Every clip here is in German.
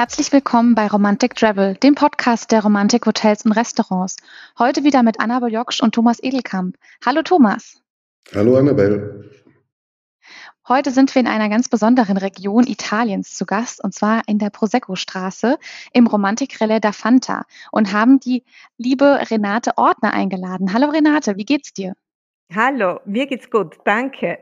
Herzlich willkommen bei Romantic Travel, dem Podcast der Romantik Hotels und Restaurants. Heute wieder mit Annabel Joksch und Thomas Edelkamp. Hallo Thomas. Hallo Annabel. Heute sind wir in einer ganz besonderen Region Italiens zu Gast, und zwar in der Prosecco-Straße im Romantikrelle da Fanta und haben die liebe Renate Ordner eingeladen. Hallo Renate, wie geht's dir? Hallo, mir geht's gut, danke.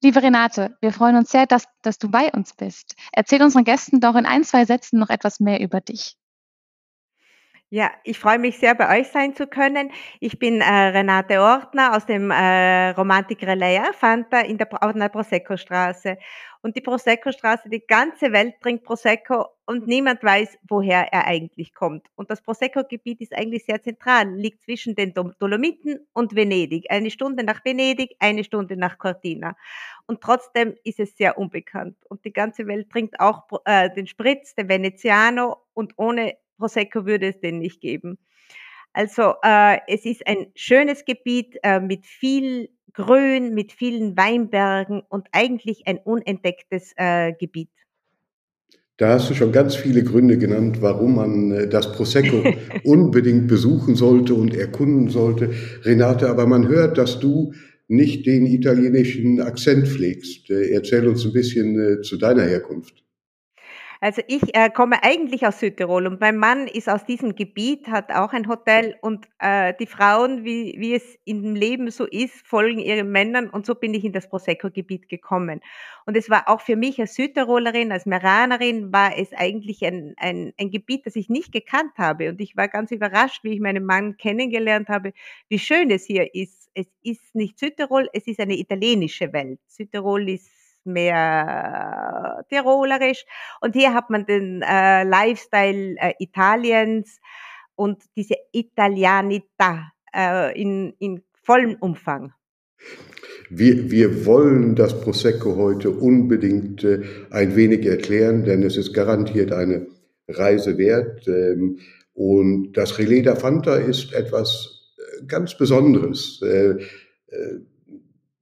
Liebe Renate, wir freuen uns sehr, dass, dass du bei uns bist. Erzähl unseren Gästen doch in ein, zwei Sätzen noch etwas mehr über dich. Ja, ich freue mich sehr, bei euch sein zu können. Ich bin äh, Renate Ortner aus dem äh, Romantik Relais Fanta in der, auf der Prosecco-Straße. Und die Prosecco-Straße, die ganze Welt trinkt Prosecco und niemand weiß, woher er eigentlich kommt. Und das Prosecco-Gebiet ist eigentlich sehr zentral, liegt zwischen den Dolomiten und Venedig. Eine Stunde nach Venedig, eine Stunde nach Cortina. Und trotzdem ist es sehr unbekannt. Und die ganze Welt trinkt auch äh, den Spritz, den Veneziano und ohne Prosecco würde es den nicht geben. Also äh, es ist ein schönes Gebiet äh, mit viel Grün, mit vielen Weinbergen und eigentlich ein unentdecktes äh, Gebiet. Da hast du schon ganz viele Gründe genannt, warum man äh, das Prosecco unbedingt besuchen sollte und erkunden sollte. Renate, aber man hört, dass du nicht den italienischen Akzent pflegst. Äh, erzähl uns ein bisschen äh, zu deiner Herkunft. Also ich äh, komme eigentlich aus Südtirol und mein Mann ist aus diesem Gebiet, hat auch ein Hotel und äh, die Frauen, wie, wie es im Leben so ist, folgen ihren Männern und so bin ich in das Prosecco-Gebiet gekommen. Und es war auch für mich als Südtirolerin, als Meranerin, war es eigentlich ein, ein, ein Gebiet, das ich nicht gekannt habe. Und ich war ganz überrascht, wie ich meinen Mann kennengelernt habe, wie schön es hier ist. Es ist nicht Südtirol, es ist eine italienische Welt. Südtirol ist mehr tirolerisch. Und hier hat man den äh, Lifestyle äh, Italiens und diese Italianita äh, in, in vollem Umfang. Wir, wir wollen das Prosecco heute unbedingt äh, ein wenig erklären, denn es ist garantiert eine Reise wert. Ähm, und das Relais da Fanta ist etwas äh, ganz Besonderes. Äh, äh,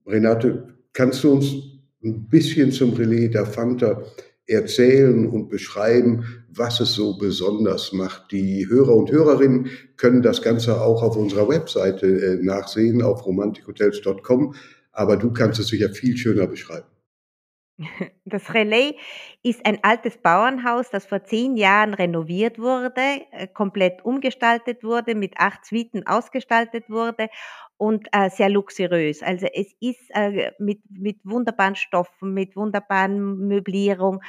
Renate, kannst du uns ein bisschen zum Relais der Fanta erzählen und beschreiben, was es so besonders macht. Die Hörer und Hörerinnen können das Ganze auch auf unserer Webseite äh, nachsehen, auf romantikhotels.com, aber du kannst es sicher viel schöner beschreiben. Das Relais ist ein altes Bauernhaus, das vor zehn Jahren renoviert wurde, äh, komplett umgestaltet wurde, mit acht Suiten ausgestaltet wurde und äh, sehr luxuriös. Also es ist äh, mit, mit wunderbaren Stoffen, mit wunderbaren Möblierung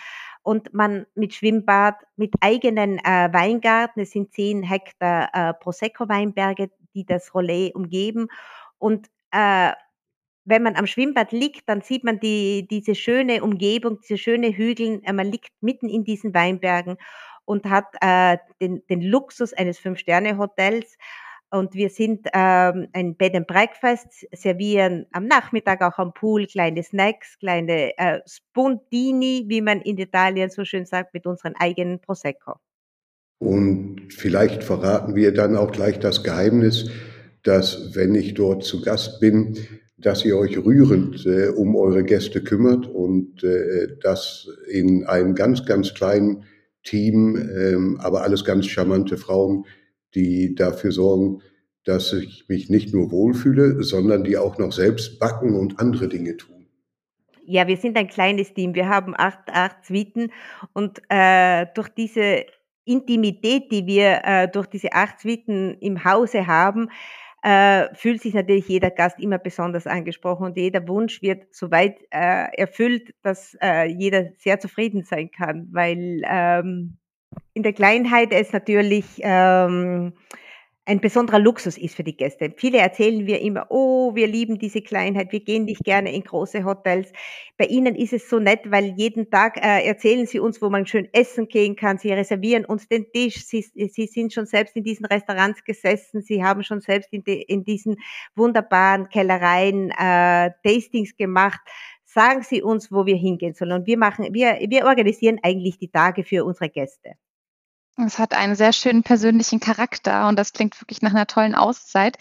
und man mit Schwimmbad, mit eigenen äh, Weingarten. Es sind zehn Hektar äh, Prosecco-Weinberge, die das Relais umgeben und äh, wenn man am Schwimmbad liegt, dann sieht man die, diese schöne Umgebung, diese schöne Hügel. Äh, man liegt mitten in diesen Weinbergen und hat äh, den, den Luxus eines Fünf-Sterne-Hotels. Und wir sind ähm, ein Bed and Breakfast, servieren am Nachmittag auch am Pool kleine Snacks, kleine äh, Spuntini, wie man in Italien so schön sagt, mit unseren eigenen Prosecco. Und vielleicht verraten wir dann auch gleich das Geheimnis, dass wenn ich dort zu Gast bin, dass ihr euch rührend äh, um eure Gäste kümmert und äh, das in einem ganz, ganz kleinen Team, ähm, aber alles ganz charmante Frauen, die dafür sorgen, dass ich mich nicht nur wohlfühle, sondern die auch noch selbst backen und andere Dinge tun. Ja, wir sind ein kleines Team. Wir haben acht, acht Suiten und äh, durch diese Intimität, die wir äh, durch diese acht Suiten im Hause haben, äh, fühlt sich natürlich jeder Gast immer besonders angesprochen und jeder Wunsch wird soweit äh, erfüllt, dass äh, jeder sehr zufrieden sein kann, weil ähm, in der Kleinheit es natürlich ähm, ein besonderer Luxus ist für die Gäste. Viele erzählen wir immer, oh, wir lieben diese Kleinheit, wir gehen nicht gerne in große Hotels. Bei Ihnen ist es so nett, weil jeden Tag äh, erzählen Sie uns, wo man schön essen gehen kann. Sie reservieren uns den Tisch. Sie, Sie sind schon selbst in diesen Restaurants gesessen. Sie haben schon selbst in, de, in diesen wunderbaren Kellereien äh, Tastings gemacht. Sagen Sie uns, wo wir hingehen sollen. Und wir machen, wir, wir organisieren eigentlich die Tage für unsere Gäste. Es hat einen sehr schönen persönlichen Charakter und das klingt wirklich nach einer tollen Auszeit.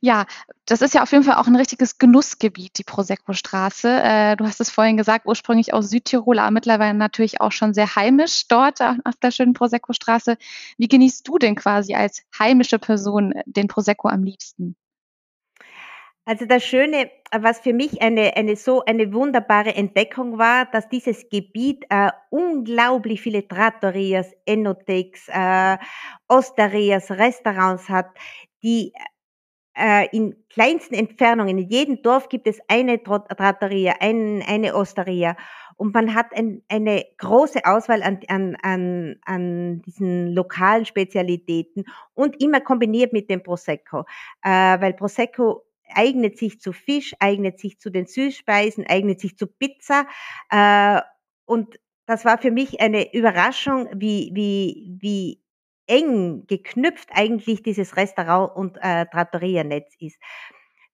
Ja, das ist ja auf jeden Fall auch ein richtiges Genussgebiet, die Prosecco-Straße. Äh, du hast es vorhin gesagt, ursprünglich aus Südtirol, aber mittlerweile natürlich auch schon sehr heimisch dort auf der schönen Prosecco-Straße. Wie genießt du denn quasi als heimische Person den Prosecco am liebsten? Also das Schöne, was für mich eine, eine so eine wunderbare Entdeckung war, dass dieses Gebiet äh, unglaublich viele Trattorias, Enotex, äh, Osterias, Restaurants hat, die äh, in kleinsten Entfernungen, in jedem Dorf gibt es eine Trattoria, ein, eine Osteria. Und man hat ein, eine große Auswahl an, an, an, an diesen lokalen Spezialitäten und immer kombiniert mit dem Prosecco, äh, weil Prosecco eignet sich zu Fisch, eignet sich zu den Süßspeisen, eignet sich zu Pizza. Äh, und das war für mich eine Überraschung, wie, wie, wie eng geknüpft eigentlich dieses Restaurant- und äh, Trattoria-Netz ist.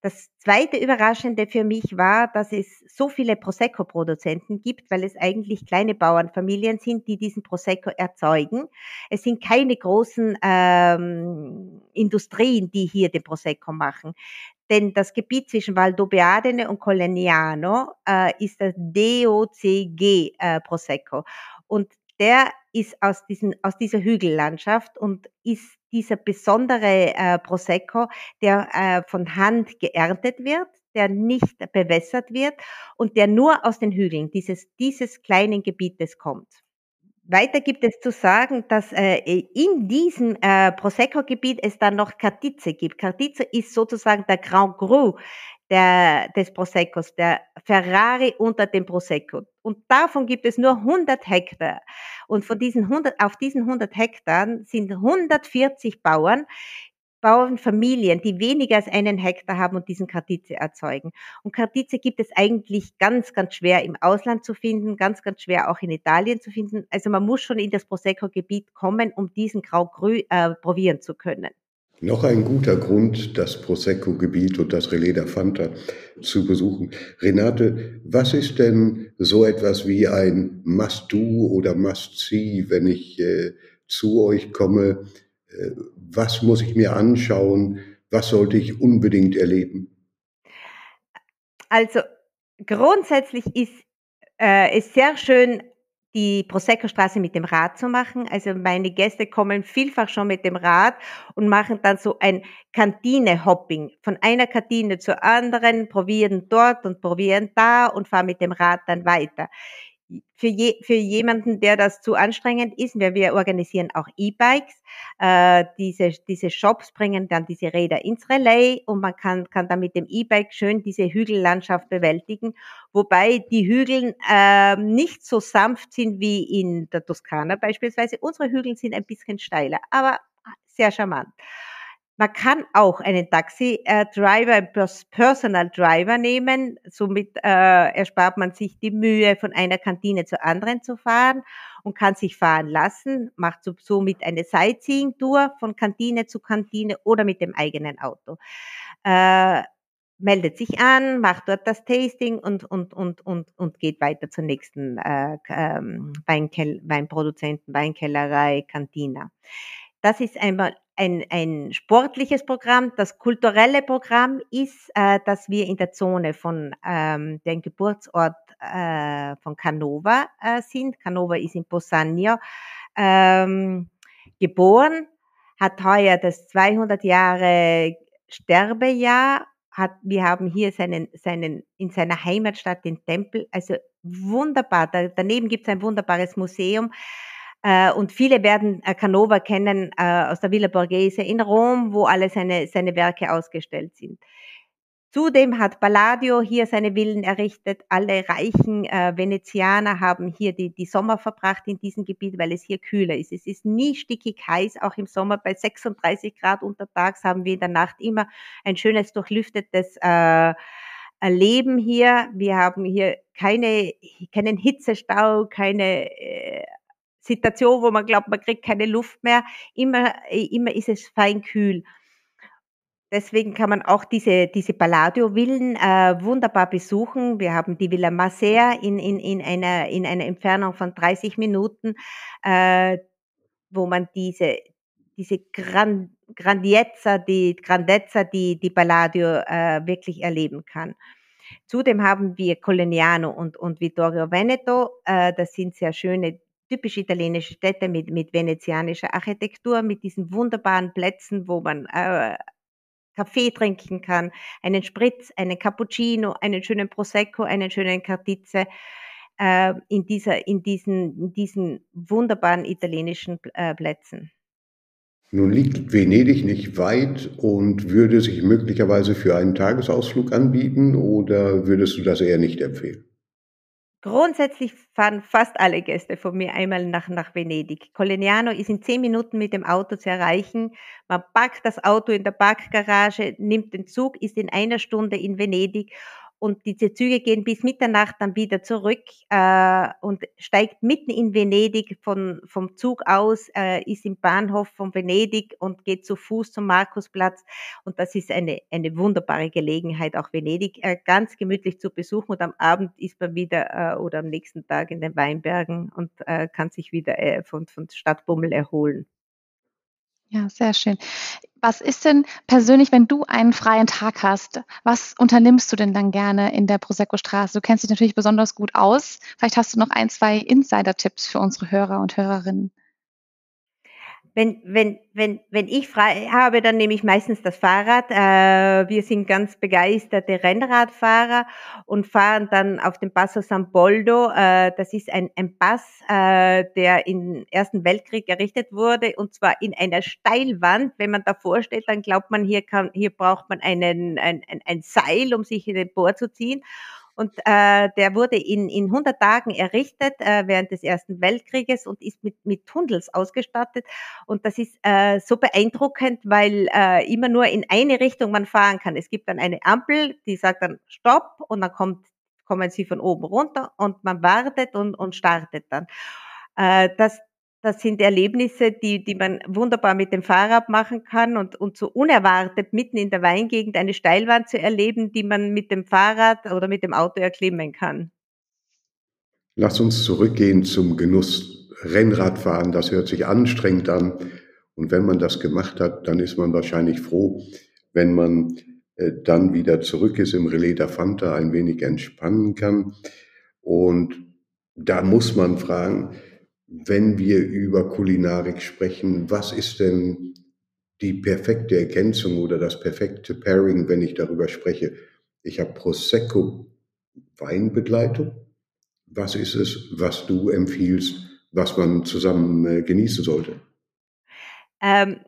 Das zweite Überraschende für mich war, dass es so viele Prosecco-Produzenten gibt, weil es eigentlich kleine Bauernfamilien sind, die diesen Prosecco erzeugen. Es sind keine großen ähm, Industrien, die hier den Prosecco machen. Denn das Gebiet zwischen Valdobbiadene und Colegnano äh, ist das DOCG äh, Prosecco. Und der ist aus, diesen, aus dieser Hügellandschaft und ist dieser besondere äh, Prosecco, der äh, von Hand geerntet wird, der nicht bewässert wird und der nur aus den Hügeln dieses, dieses kleinen Gebietes kommt. Weiter gibt es zu sagen, dass äh, in diesem äh, Prosecco-Gebiet es dann noch Cartize gibt. Cartize ist sozusagen der Grand Cru der, des Proseccos, der Ferrari unter dem Prosecco. Und davon gibt es nur 100 Hektar. Und von diesen 100, auf diesen 100 Hektar sind 140 Bauern, Bauernfamilien, die weniger als einen Hektar haben und diesen Kartize erzeugen. Und Kartize gibt es eigentlich ganz, ganz schwer im Ausland zu finden, ganz, ganz schwer auch in Italien zu finden. Also man muss schon in das Prosecco-Gebiet kommen, um diesen Grau Grü äh, probieren zu können. Noch ein guter Grund, das Prosecco-Gebiet und das Relais der Fanta zu besuchen. Renate, was ist denn so etwas wie ein Must-Do oder Must-See, wenn ich äh, zu euch komme? Was muss ich mir anschauen? Was sollte ich unbedingt erleben? Also grundsätzlich ist äh, sehr schön, die Prosecco-Straße mit dem Rad zu machen. Also meine Gäste kommen vielfach schon mit dem Rad und machen dann so ein Kantine-Hopping. Von einer Kantine zur anderen, probieren dort und probieren da und fahren mit dem Rad dann weiter für, je, für jemanden, der das zu anstrengend ist, wir, wir organisieren auch E-Bikes. Äh, diese, diese Shops bringen dann diese Räder ins Relais und man kann, kann dann mit dem E-Bike schön diese Hügellandschaft bewältigen, wobei die Hügel äh, nicht so sanft sind wie in der Toskana beispielsweise. Unsere Hügel sind ein bisschen steiler, aber sehr charmant. Man kann auch einen Taxi-Driver, einen Personal Driver nehmen. Somit äh, erspart man sich die Mühe, von einer Kantine zur anderen zu fahren und kann sich fahren lassen, macht somit eine Sightseeing-Tour von Kantine zu Kantine oder mit dem eigenen Auto. Äh, meldet sich an, macht dort das Tasting und, und, und, und, und geht weiter zur nächsten äh, ähm, Weinkel Weinproduzenten, Weinkellerei, Kantina. Das ist einmal ein, ein sportliches Programm. Das kulturelle Programm ist, äh, dass wir in der Zone von ähm, dem Geburtsort äh, von Canova äh, sind. Canova ist in Posagno ähm, geboren, hat heuer das 200 Jahre Sterbejahr. Hat, wir haben hier seinen, seinen, in seiner Heimatstadt den Tempel, also wunderbar. Da, daneben gibt es ein wunderbares Museum und viele werden äh, Canova kennen äh, aus der Villa Borghese in Rom, wo alle seine, seine Werke ausgestellt sind. Zudem hat Palladio hier seine Villen errichtet. Alle reichen äh, Venezianer haben hier die, die Sommer verbracht in diesem Gebiet, weil es hier kühler ist. Es ist nie stickig heiß, auch im Sommer bei 36 Grad untertags haben wir in der Nacht immer ein schönes durchlüftetes äh, Leben hier. Wir haben hier keine, keinen Hitzestau, keine äh, Situation, wo man glaubt, man kriegt keine Luft mehr. Immer, immer ist es fein kühl. Deswegen kann man auch diese, diese Palladio-Villen äh, wunderbar besuchen. Wir haben die Villa Maser in, in, in, einer, in einer Entfernung von 30 Minuten. Äh, wo man diese, diese Gran, Grandiezza, die Grandezza, die, die Palladio äh, wirklich erleben kann. Zudem haben wir Coleniano und, und Vittorio Veneto. Äh, das sind sehr schöne, typisch italienische Städte mit, mit venezianischer Architektur, mit diesen wunderbaren Plätzen, wo man äh, Kaffee trinken kann, einen Spritz, einen Cappuccino, einen schönen Prosecco, einen schönen Cartizze äh, in, dieser, in, diesen, in diesen wunderbaren italienischen äh, Plätzen. Nun liegt Venedig nicht weit und würde sich möglicherweise für einen Tagesausflug anbieten oder würdest du das eher nicht empfehlen? Grundsätzlich fahren fast alle Gäste von mir einmal nach, nach Venedig. Coleniano ist in zehn Minuten mit dem Auto zu erreichen. Man parkt das Auto in der Parkgarage, nimmt den Zug, ist in einer Stunde in Venedig und diese Züge gehen bis Mitternacht dann wieder zurück äh, und steigt mitten in Venedig von, vom Zug aus, äh, ist im Bahnhof von Venedig und geht zu Fuß zum Markusplatz. Und das ist eine, eine wunderbare Gelegenheit, auch Venedig äh, ganz gemütlich zu besuchen. Und am Abend ist man wieder äh, oder am nächsten Tag in den Weinbergen und äh, kann sich wieder äh, von, von Stadtbummel erholen. Ja, sehr schön. Was ist denn persönlich, wenn du einen freien Tag hast, was unternimmst du denn dann gerne in der Prosecco-Straße? Du kennst dich natürlich besonders gut aus. Vielleicht hast du noch ein, zwei Insider-Tipps für unsere Hörer und Hörerinnen wenn, wenn, wenn, wenn ich frei habe, dann nehme ich meistens das Fahrrad. Äh, wir sind ganz begeisterte Rennradfahrer und fahren dann auf dem Passo San Boldo. Äh, das ist ein, ein Pass, äh, der im Ersten Weltkrieg errichtet wurde und zwar in einer Steilwand. Wenn man davor steht, dann glaubt man, hier, kann, hier braucht man einen, ein, ein, ein Seil, um sich in den Bohr zu ziehen. Und äh, der wurde in, in 100 Tagen errichtet äh, während des Ersten Weltkrieges und ist mit, mit Tunnels ausgestattet. Und das ist äh, so beeindruckend, weil äh, immer nur in eine Richtung man fahren kann. Es gibt dann eine Ampel, die sagt dann Stopp und dann kommt, kommen sie von oben runter und man wartet und, und startet dann. Äh, das, das sind Erlebnisse, die, die man wunderbar mit dem Fahrrad machen kann und, und so unerwartet mitten in der Weingegend eine Steilwand zu erleben, die man mit dem Fahrrad oder mit dem Auto erklimmen kann. Lass uns zurückgehen zum Genuss Rennradfahren. Das hört sich anstrengend an. Und wenn man das gemacht hat, dann ist man wahrscheinlich froh, wenn man äh, dann wieder zurück ist im Relais der Fanta, ein wenig entspannen kann. Und da muss man fragen, wenn wir über Kulinarik sprechen, was ist denn die perfekte Ergänzung oder das perfekte Pairing, wenn ich darüber spreche? Ich habe Prosecco Weinbegleitung. Was ist es, was du empfiehlst, was man zusammen äh, genießen sollte? Ähm,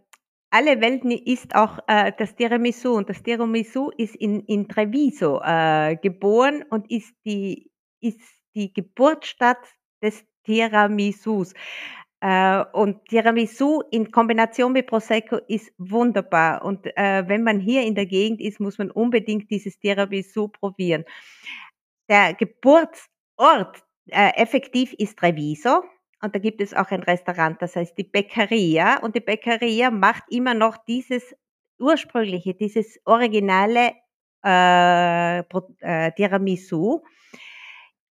alle Welten ist auch äh, das Tiramisu und das Tiramisu ist in, in Treviso äh, geboren und ist die, ist die Geburtsstadt des Tiramisus. Äh, und Tiramisu in Kombination mit Prosecco ist wunderbar. Und äh, wenn man hier in der Gegend ist, muss man unbedingt dieses Tiramisu probieren. Der Geburtsort äh, effektiv ist Treviso. Und da gibt es auch ein Restaurant, das heißt die Beccaria. Und die Beccaria macht immer noch dieses ursprüngliche, dieses originale äh, Tiramisu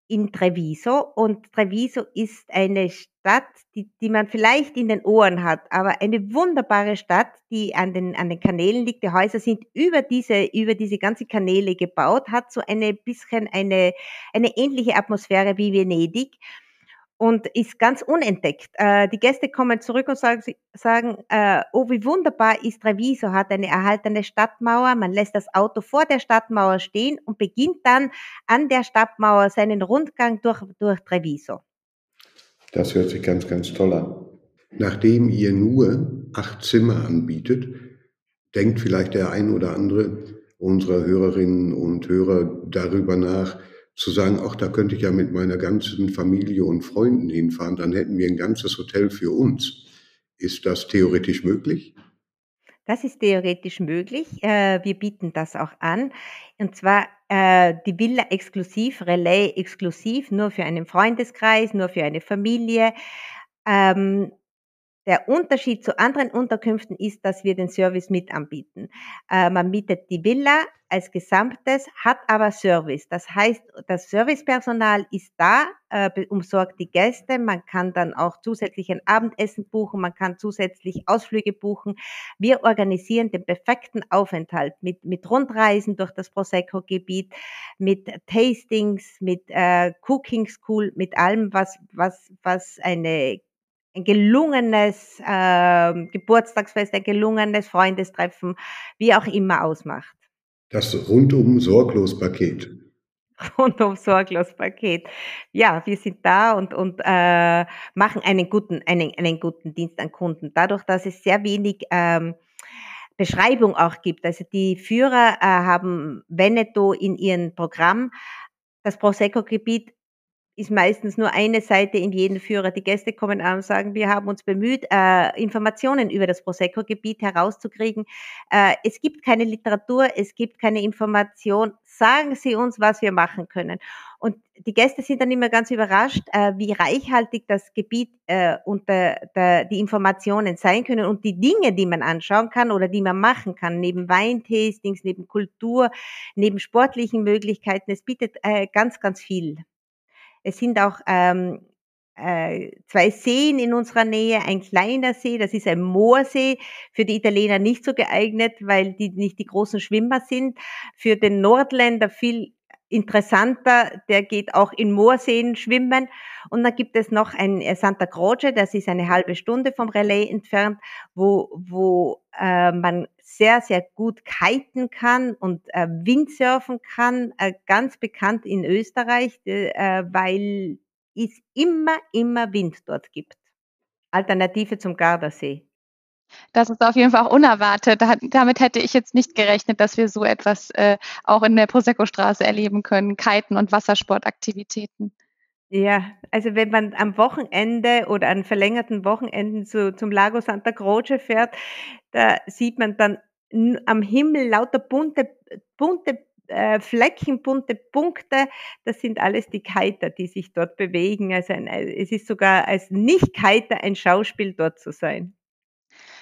in Treviso und Treviso ist eine Stadt, die, die man vielleicht in den Ohren hat, aber eine wunderbare Stadt, die an den, an den Kanälen liegt. Die Häuser sind über diese, über diese ganze Kanäle gebaut, hat so eine bisschen eine, eine ähnliche Atmosphäre wie Venedig und ist ganz unentdeckt. Äh, die Gäste kommen zurück und sagen, sagen äh, oh, wie wunderbar ist Treviso, hat eine erhaltene Stadtmauer. Man lässt das Auto vor der Stadtmauer stehen und beginnt dann an der Stadtmauer seinen Rundgang durch, durch Treviso. Das hört sich ganz, ganz toll an. Nachdem ihr nur acht Zimmer anbietet, denkt vielleicht der ein oder andere unserer Hörerinnen und Hörer darüber nach, zu sagen, ach, da könnte ich ja mit meiner ganzen Familie und Freunden hinfahren, dann hätten wir ein ganzes Hotel für uns. Ist das theoretisch möglich? Das ist theoretisch möglich. Äh, wir bieten das auch an. Und zwar äh, die Villa exklusiv, Relais exklusiv, nur für einen Freundeskreis, nur für eine Familie. Ähm, der Unterschied zu anderen Unterkünften ist, dass wir den Service mit anbieten. Äh, man mietet die Villa als Gesamtes, hat aber Service. Das heißt, das Servicepersonal ist da, äh, umsorgt die Gäste. Man kann dann auch zusätzlich ein Abendessen buchen, man kann zusätzlich Ausflüge buchen. Wir organisieren den perfekten Aufenthalt mit, mit Rundreisen durch das Prosecco-Gebiet, mit Tastings, mit äh, Cooking School, mit allem, was, was, was eine ein gelungenes äh, Geburtstagsfest, ein gelungenes Freundestreffen, wie auch immer ausmacht. Das rundum sorglos Paket. Rundum sorglos Paket. Ja, wir sind da und, und äh, machen einen guten, einen, einen guten Dienst an Kunden. Dadurch, dass es sehr wenig ähm, Beschreibung auch gibt. Also die Führer äh, haben Veneto in ihrem Programm. Das Prosecco-Gebiet ist meistens nur eine Seite in jedem Führer. Die Gäste kommen an und sagen, wir haben uns bemüht, äh, Informationen über das Prosecco-Gebiet herauszukriegen. Äh, es gibt keine Literatur, es gibt keine Information. Sagen Sie uns, was wir machen können. Und die Gäste sind dann immer ganz überrascht, äh, wie reichhaltig das Gebiet äh, und der, der, die Informationen sein können und die Dinge, die man anschauen kann oder die man machen kann, neben Weintastings, neben Kultur, neben sportlichen Möglichkeiten. Es bietet äh, ganz, ganz viel. Es sind auch ähm, äh, zwei Seen in unserer Nähe, ein kleiner See, das ist ein Moorsee, für die Italiener nicht so geeignet, weil die nicht die großen Schwimmer sind. Für den Nordländer viel interessanter, der geht auch in Moorseen schwimmen. Und dann gibt es noch ein äh, Santa Croce, das ist eine halbe Stunde vom Relais entfernt, wo, wo äh, man sehr, sehr gut kiten kann und äh, Windsurfen kann, äh, ganz bekannt in Österreich, äh, weil es immer, immer Wind dort gibt. Alternative zum Gardasee. Das ist auf jeden Fall auch unerwartet. damit hätte ich jetzt nicht gerechnet, dass wir so etwas äh, auch in der Prosecco-Straße erleben können, Kiten und Wassersportaktivitäten. Ja, also wenn man am Wochenende oder an verlängerten Wochenenden zu, zum Lago Santa Croce fährt, da sieht man dann am Himmel lauter bunte, bunte äh, Flecken, bunte Punkte. Das sind alles die Kiter, die sich dort bewegen. Also ein, es ist sogar als Nicht-Kiter ein Schauspiel dort zu sein.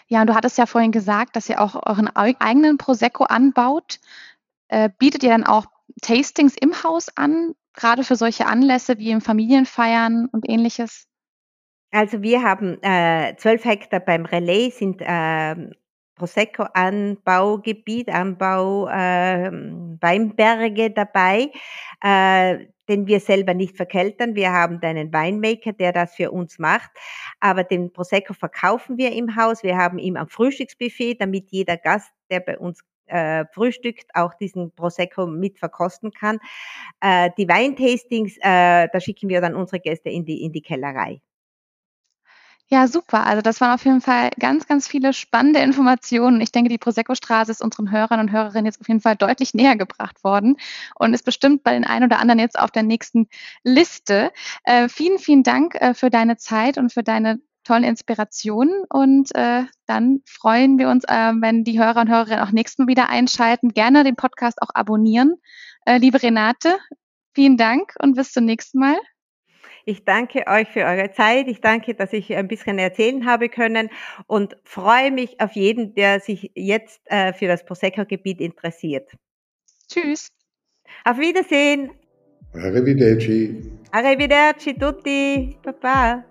Ja, und du hattest ja vorhin gesagt, dass ihr auch euren eigenen Prosecco anbaut. Äh, bietet ihr dann auch Tastings im Haus an? gerade für solche Anlässe wie im Familienfeiern und ähnliches? Also wir haben äh, 12 Hektar beim Relais, sind äh, Prosecco-Anbaugebiet, Anbau äh, Weinberge dabei, äh, den wir selber nicht verkeltern. Wir haben einen Weinmaker, der das für uns macht, aber den Prosecco verkaufen wir im Haus. Wir haben ihn am Frühstücksbuffet, damit jeder Gast, der bei uns äh, frühstückt, auch diesen Prosecco mit verkosten kann. Äh, die Weintastings, äh, da schicken wir dann unsere Gäste in die, in die Kellerei. Ja, super. Also das waren auf jeden Fall ganz, ganz viele spannende Informationen. Ich denke, die Prosecco-Straße ist unseren Hörern und Hörerinnen jetzt auf jeden Fall deutlich näher gebracht worden und ist bestimmt bei den einen oder anderen jetzt auf der nächsten Liste. Äh, vielen, vielen Dank äh, für deine Zeit und für deine tolle Inspirationen und äh, dann freuen wir uns, äh, wenn die Hörer und Hörerinnen auch nächstes Mal wieder einschalten. Gerne den Podcast auch abonnieren. Äh, liebe Renate, vielen Dank und bis zum nächsten Mal. Ich danke euch für eure Zeit. Ich danke, dass ich ein bisschen erzählen habe können und freue mich auf jeden, der sich jetzt äh, für das Prosecco-Gebiet interessiert. Tschüss. Auf Wiedersehen. Arrivederci. Arrivederci tutti. Papa.